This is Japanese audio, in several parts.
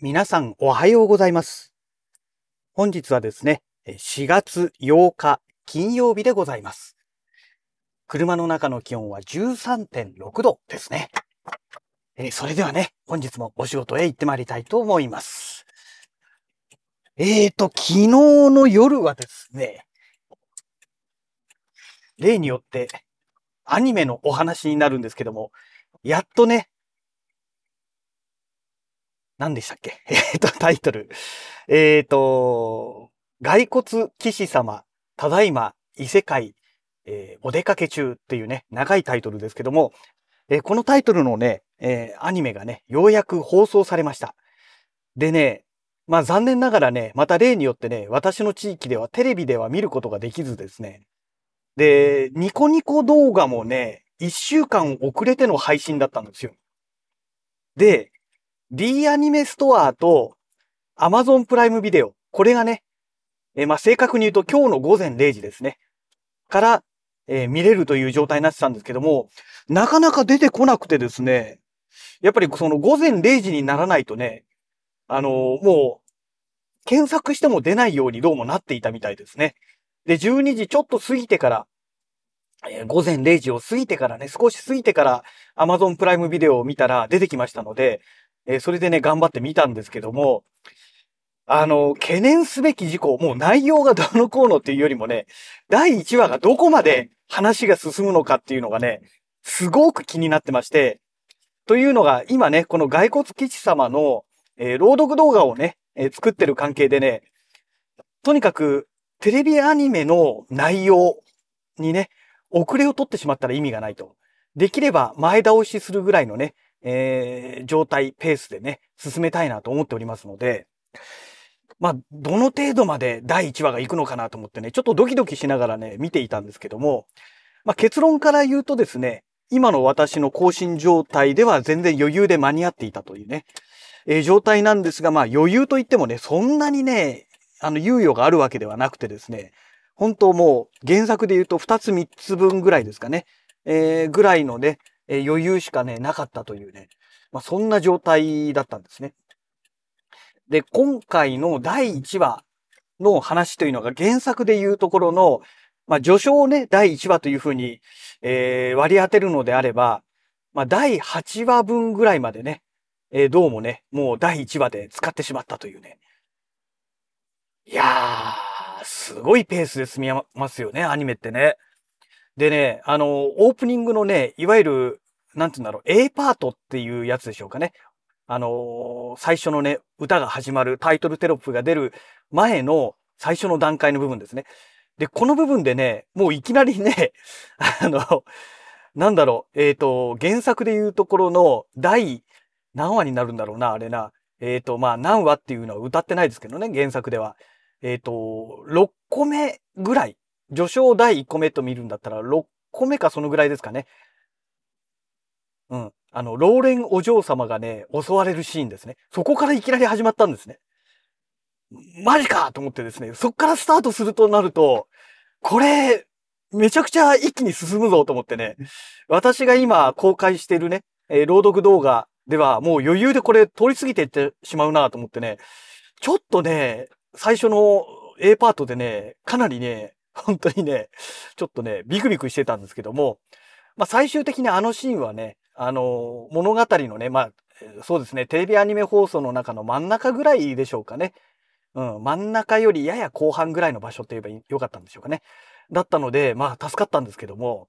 皆さんおはようございます。本日はですね、4月8日金曜日でございます。車の中の気温は13.6度ですね。えそれではね、本日もお仕事へ行ってまいりたいと思います。えーと、昨日の夜はですね、例によってアニメのお話になるんですけども、やっとね、何でしたっけ？えっと、タイトル。えっ、と、骸骨騎士様、ただいま異世界、えーお出かけ中っていうね、長いタイトルですけども、えーこのタイトルのね、えーアニメがね、ようやく放送されました。でね、まあ残念ながらね、また例によってね、私の地域ではテレビでは見ることができずですね。で、ニコニコ動画もね、一週間遅れての配信だったんですよ。で、D アニメストアと Amazon プライムビデオ。これがね、えーまあ、正確に言うと今日の午前0時ですね。から、えー見れるという状態になってたんですけども、なかなか出てこなくてですね、やっぱりその午前0時にならないとね、あのーもう、検索しても出ないようにどうもなっていたみたいですね。で、12時ちょっと過ぎてから、えー午前0時を過ぎてからね、少し過ぎてから Amazon プライムビデオを見たら出てきましたので、えそれでね、頑張って見たんですけども、あの、懸念すべき事項、もう内容がどのこうのっていうよりもね、第1話がどこまで話が進むのかっていうのがね、すごく気になってまして、というのが、今ね、この骸骨基地様の、えー朗読動画をね、えー作ってる関係でね、とにかく、テレビアニメの内容にね、遅れを取ってしまったら意味がないと。できれば前倒しするぐらいのね、えー状態、ペースでね、進めたいなと思っておりますので、まあ、どの程度まで第1話が行くのかなと思ってね、ちょっとドキドキしながらね、見ていたんですけども、まあ、結論から言うとですね、今の私の更新状態では全然余裕で間に合っていたというね、えー状態なんですが、まあ余裕といってもね、そんなにね、あの猶予があるわけではなくてですね、本当もう原作で言うと2つ3つ分ぐらいですかね、えーぐらいのね、え余裕しかね、なかったというね、まあそんな状態だったんですね。で、今回の第1話の話というのが原作で言うところの、まあ序章をね、第1話というふうに、えー割り当てるのであれば、まあ第8話分ぐらいまでね、えーどうもね、もう第1話で使ってしまったというね。いやー、すごいペースで進みますよね、アニメってね。でね、あの、オープニングのね、いわゆる、なんて言うんだろう、A パートっていうやつでしょうかね。あの最初のね、歌が始まるタイトルテロップが出る前の最初の段階の部分ですね。で、この部分でね、もういきなりね、あの、なんだろう、えっ、と、原作で言うところの第何話になるんだろうな、あれな。えっ、と、まあ、何話っていうのは歌ってないですけどね、原作では。えっ、と、6個目ぐらい。序章第1個目と見るんだったら、6個目かそのぐらいですかね。うん。あの、ローレンお嬢様がね、襲われるシーンですね。そこからいきなり始まったんですね。マジかと思ってですね、そっからスタートするとなると、これ、めちゃくちゃ一気に進むぞと思ってね、私が今公開してるね、えー朗読動画ではもう余裕でこれ通り過ぎていってしまうなと思ってね、ちょっとね、最初の A パートでね、かなりね、本当にね、ちょっとね、ビクビクしてたんですけども、まあ最終的にあのシーンはね、あの物語のね、まあ、そうですね、テレビアニメ放送の中の真ん中ぐらいでしょうかね。うん、真ん中よりやや後半ぐらいの場所って言えばよかったんでしょうかね。だったので、まあ助かったんですけども、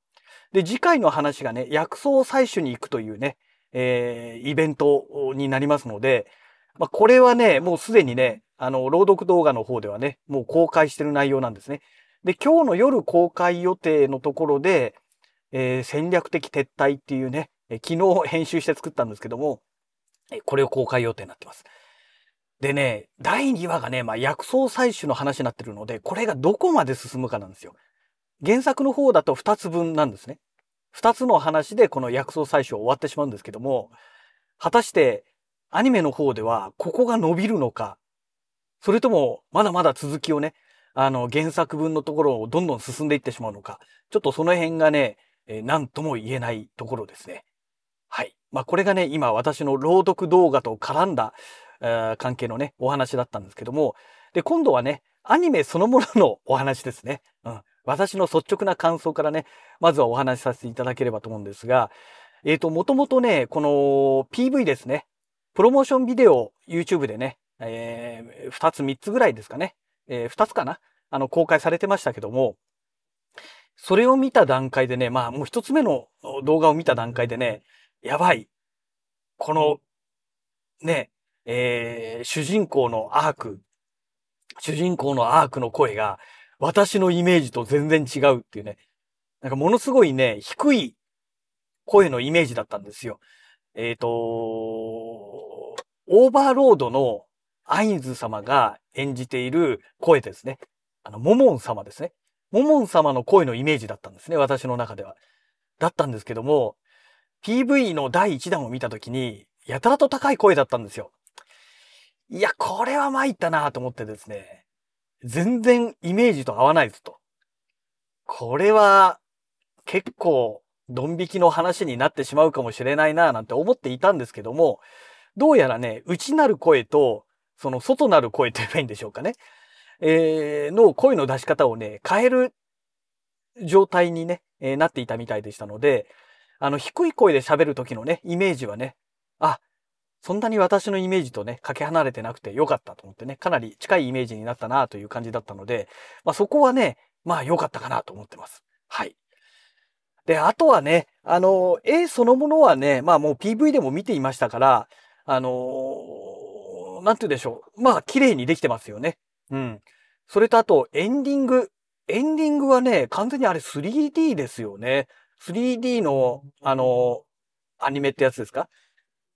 で、次回の話がね、薬草を採取に行くというね、えーイベントになりますので、まあこれはね、もうすでにね、あの、朗読動画の方ではね、もう公開してる内容なんですね。で、今日の夜公開予定のところで、えー戦略的撤退っていうね、え昨日編集して作ったんですけども、えこれを公開予定になってます。でね、第2話がね、まあ、薬草採取の話になってるので、これがどこまで進むかなんですよ。原作の方だと2つ分なんですね。2つの話でこの薬草採取終わってしまうんですけども、果たしてアニメの方ではここが伸びるのか、それともまだまだ続きをね、あの原作分のところをどんどん進んでいってしまうのか、ちょっとその辺がね、えー何とも言えないところですね。はい。まあこれがね、今私の朗読動画と絡んだ関係のね、お話だったんですけども、で、今度はね、アニメそのもののお話ですね。うん。私の率直な感想からね、まずはお話しさせていただければと思うんですが、えっ、ー、と、もともとね、この PV ですね。プロモーションビデオ YouTube でね、えー、2つ3つぐらいですかね。えー、2つかな？あの、公開されてましたけども、それを見た段階でね、まあもう一つ目の動画を見た段階でね、やばい。この、ね、えー、主人公のアーク、主人公のアークの声が、私のイメージと全然違うっていうね。なんかものすごいね、低い声のイメージだったんですよ。えっ、ー、と、オーバーロードのアイズ様が演じている声ですね。あの、モモン様ですね。モモン様の声のイメージだったんですね、私の中では。だったんですけども、PV の第1弾を見たときに、やたらと高い声だったんですよ。いや、これは参ったなと思ってですね、全然イメージと合わないですと。これは結構ドン引きの話になってしまうかもしれないななんて思っていたんですけども、どうやらね、内なる声と、その外なる声と言えばいいんでしょうかね。えー、の声の出し方をね、変える状態にね、えー、なっていたみたいでしたので、あの、低い声で喋る時のね、イメージはね、あ、そんなに私のイメージとね、かけ離れてなくてよかったと思ってね、かなり近いイメージになったなという感じだったので、まあそこはね、まあ良かったかなと思ってます。はい。で、あとはね、あの、絵そのものはね、まあもう PV でも見ていましたから、あのなんて言うでしょう。まあ綺麗にできてますよね。うん。それとあと、エンディング。エンディングはね、完全にあれ 3D ですよね。3D の、あの、アニメってやつですか？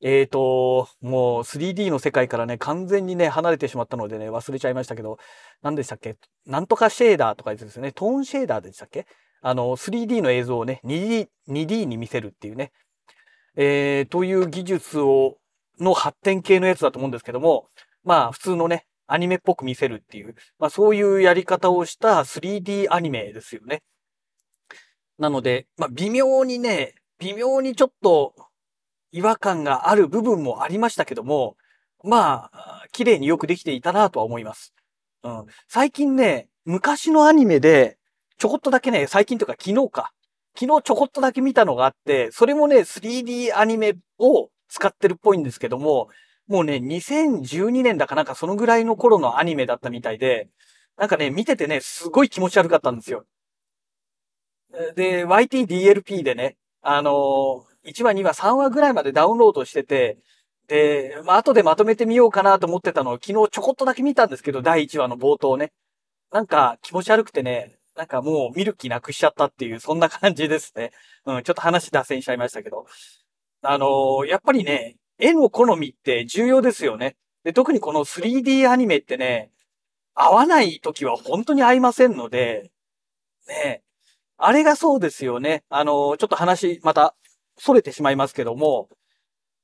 えーと、もう 3D の世界からね、完全にね、離れてしまったのでね、忘れちゃいましたけど、何でしたっけ？なんとかシェーダーとか言ってですね、トーンシェーダーでしたっけ？あの、3D の映像をね、2D、2D に見せるっていうね、えー、という技術を、の発展系のやつだと思うんですけども、まあ、普通のね、アニメっぽく見せるっていう、まあそういうやり方をした 3D アニメですよね。なので、まあ微妙にね、微妙にちょっと違和感がある部分もありましたけども、まあ、綺麗によくできていたなとは思います。うん。最近ね、昔のアニメで、ちょこっとだけね、最近とか昨日か。昨日ちょこっとだけ見たのがあって、それもね、3D アニメを使ってるっぽいんですけども、もうね、2012年だかなんかそのぐらいの頃のアニメだったみたいで、なんかね、見ててね、すごい気持ち悪かったんですよ。で、YTDLP でね、あのー、1話、2話、3話ぐらいまでダウンロードしてて、で、まあ、後でまとめてみようかなと思ってたのを昨日ちょこっとだけ見たんですけど、第1話の冒頭ね。なんか気持ち悪くてね、なんかもう見る気なくしちゃったっていう、そんな感じですね。うん、ちょっと話脱線しちゃいましたけど。あのー、やっぱりね、絵の好みって重要ですよね。で、特にこの 3D アニメってね、合わない時は本当に合いませんので、ね、あれがそうですよね。あの、ちょっと話、また、逸れてしまいますけども、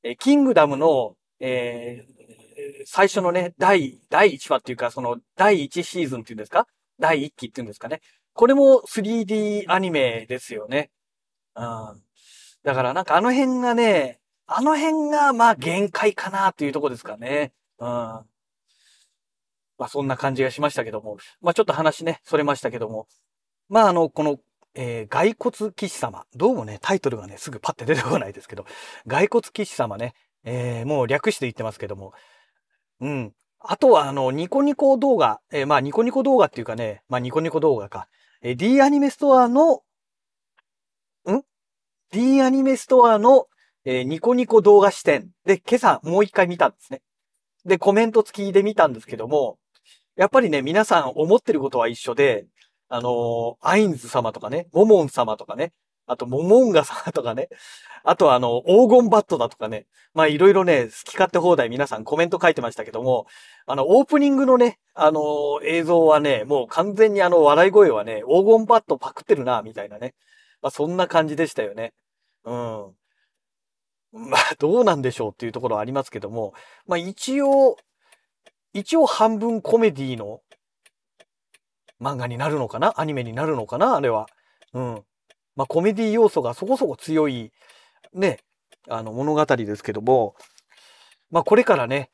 え、キングダムの、えー、最初のね、第、第1話っていうか、その、第1シーズンっていうんですか？第1期っていうんですかね。これも 3D アニメですよね。うん。だからなんかあの辺がね、あの辺が、まあ、限界かなというとこですかね。うん。まあ、そんな感じがしましたけども。まあ、ちょっと話ね、それましたけども。まあ、あの、この、えー、骸骨騎士様。どうもね、タイトルがね、すぐパッて出てこないですけど、骸骨騎士様ね、えー、もう略して言ってますけども。うん。あとは、あの、ニコニコ動画。えー、まあ、ニコニコ動画っていうかね、まあ、ニコニコ動画か。えー、D アニメストアの、?D アニメストアの、えー、ニコニコ動画視点で今朝もう一回見たんですね。で、コメント付きで見たんですけども、やっぱりね、皆さん思ってることは一緒で、あのー、アインズ様とかね、モモン様とかね、あと、モモンガ様とかね、あとあの、黄金バットだとかね、まあいろいろね、好き勝手放題皆さんコメント書いてましたけども、あの、オープニングのね、あのー、映像はね、もう完全にあの、笑い声はね、黄金バットパクってるな、みたいなね。まあそんな感じでしたよね。うん。まあ、どうなんでしょうっていうところはありますけども、まあ一応、一応半分コメディの漫画になるのかな？アニメになるのかな？あれは。うん。まあコメディ要素がそこそこ強い、ね、あの物語ですけども、まあこれからね、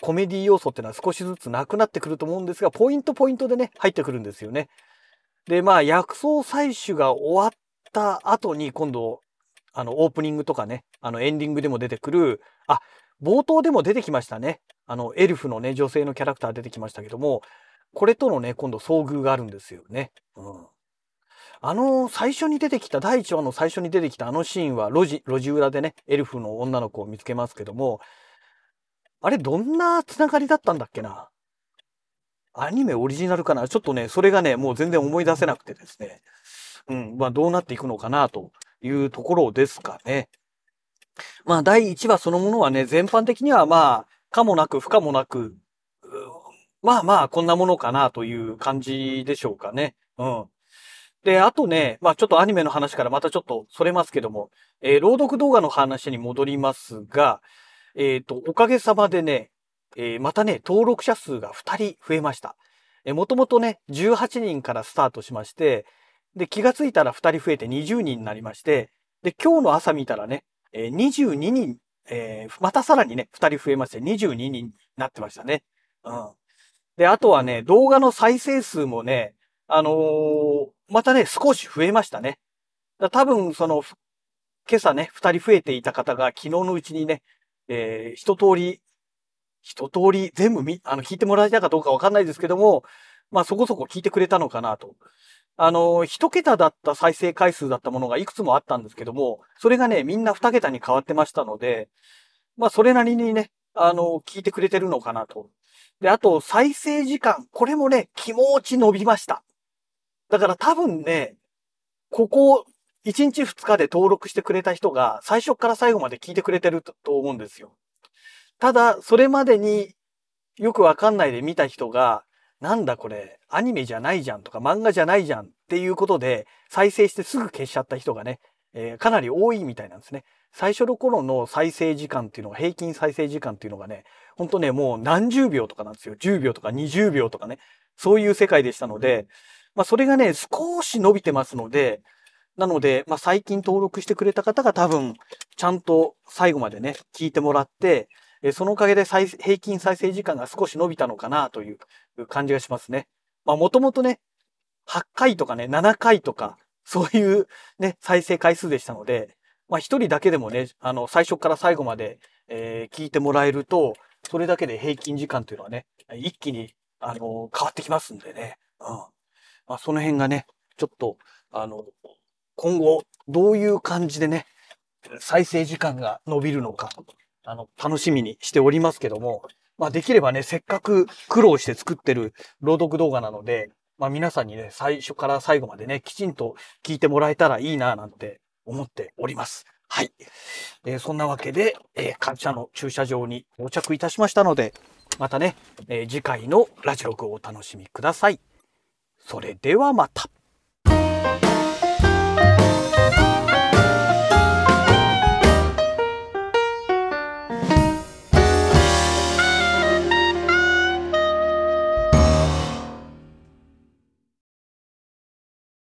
コメディ要素ってのは少しずつなくなってくると思うんですが、ポイントポイントでね、入ってくるんですよね。で、まあ、薬草採取が終わった後に今度、あの、オープニングとかね、あの、エンディングでも出てくる、あ、冒頭でも出てきましたね。あの、エルフのね、女性のキャラクター出てきましたけども、これとのね、今度遭遇があるんですよね。うん。あの、最初に出てきた、第1話の最初に出てきたあのシーンは、路地、路地裏でね、エルフの女の子を見つけますけども、あれ、どんなつながりだったんだっけな？アニメオリジナルかな？ちょっとね、それがね、もう全然思い出せなくてですね。うん、まあどうなっていくのかなというところですかね。まあ第1話そのものはね、全般的にはまあ、かもなく不可もなく、まあまあこんなものかなという感じでしょうかね。うん。で、あとね、まあちょっとアニメの話からまたちょっとそれますけども、えー、朗読動画の話に戻りますが、えっ、ー、と、おかげさまでね、えー、またね、登録者数が2人増えました。えー、もともとね、18人からスタートしまして、で、気がついたら2人増えて20人になりまして、で、今日の朝見たらね、えー、22人、えー、またさらにね、2人増えまして、22人になってましたね。うん。で、あとはね、動画の再生数もね、あのー、またね、少し増えましたね。だ多分、その、今朝ね、2人増えていた方が昨日のうちにね、えー、一通り一通り全部み、あの、聞いてもらえたかどうかわかんないですけども、まあそこそこ聞いてくれたのかなと。あの、一桁だった再生回数だったものがいくつもあったんですけども、それがね、みんな二桁に変わってましたので、まあそれなりにね、あの、聞いてくれてるのかなと。で、あと、再生時間。これもね、気持ち伸びました。だから多分ね、ここ、1日2日で登録してくれた人が、最初から最後まで聞いてくれてると思うんですよ。ただ、それまでによくわかんないで見た人が、なんだこれ、アニメじゃないじゃんとか漫画じゃないじゃんっていうことで、再生してすぐ消しちゃった人がね、えー、かなり多いみたいなんですね。最初の頃の再生時間っていうのが、平均再生時間っていうのがね、ほんとね、もう何十秒とかなんですよ。10秒とか20秒とかね。そういう世界でしたので、まあそれがね、少し伸びてますので、なので、まあ最近登録してくれた方が多分、ちゃんと最後までね、聞いてもらって、えそのおかげで再平均再生時間が少し伸びたのかなという感じがしますね。まあもともとね、8回とかね、7回とか、そういうね、再生回数でしたので、まあ一人だけでもね、あの、最初から最後まで、えー、聞いてもらえると、それだけで平均時間というのはね、一気に、あの、変わってきますんでね。うん。まあその辺がね、ちょっと、あの、今後、どういう感じでね、再生時間が伸びるのか、あの、楽しみにしておりますけども、まあできればね、せっかく苦労して作ってる朗読動画なので、まあ皆さんにね、最初から最後までね、きちんと聞いてもらえたらいいななんて思っております。はい。えー、そんなわけで、えー、感謝の駐車場に到着いたしましたので、またね、えー、次回のラジログをお楽しみください。それではまた。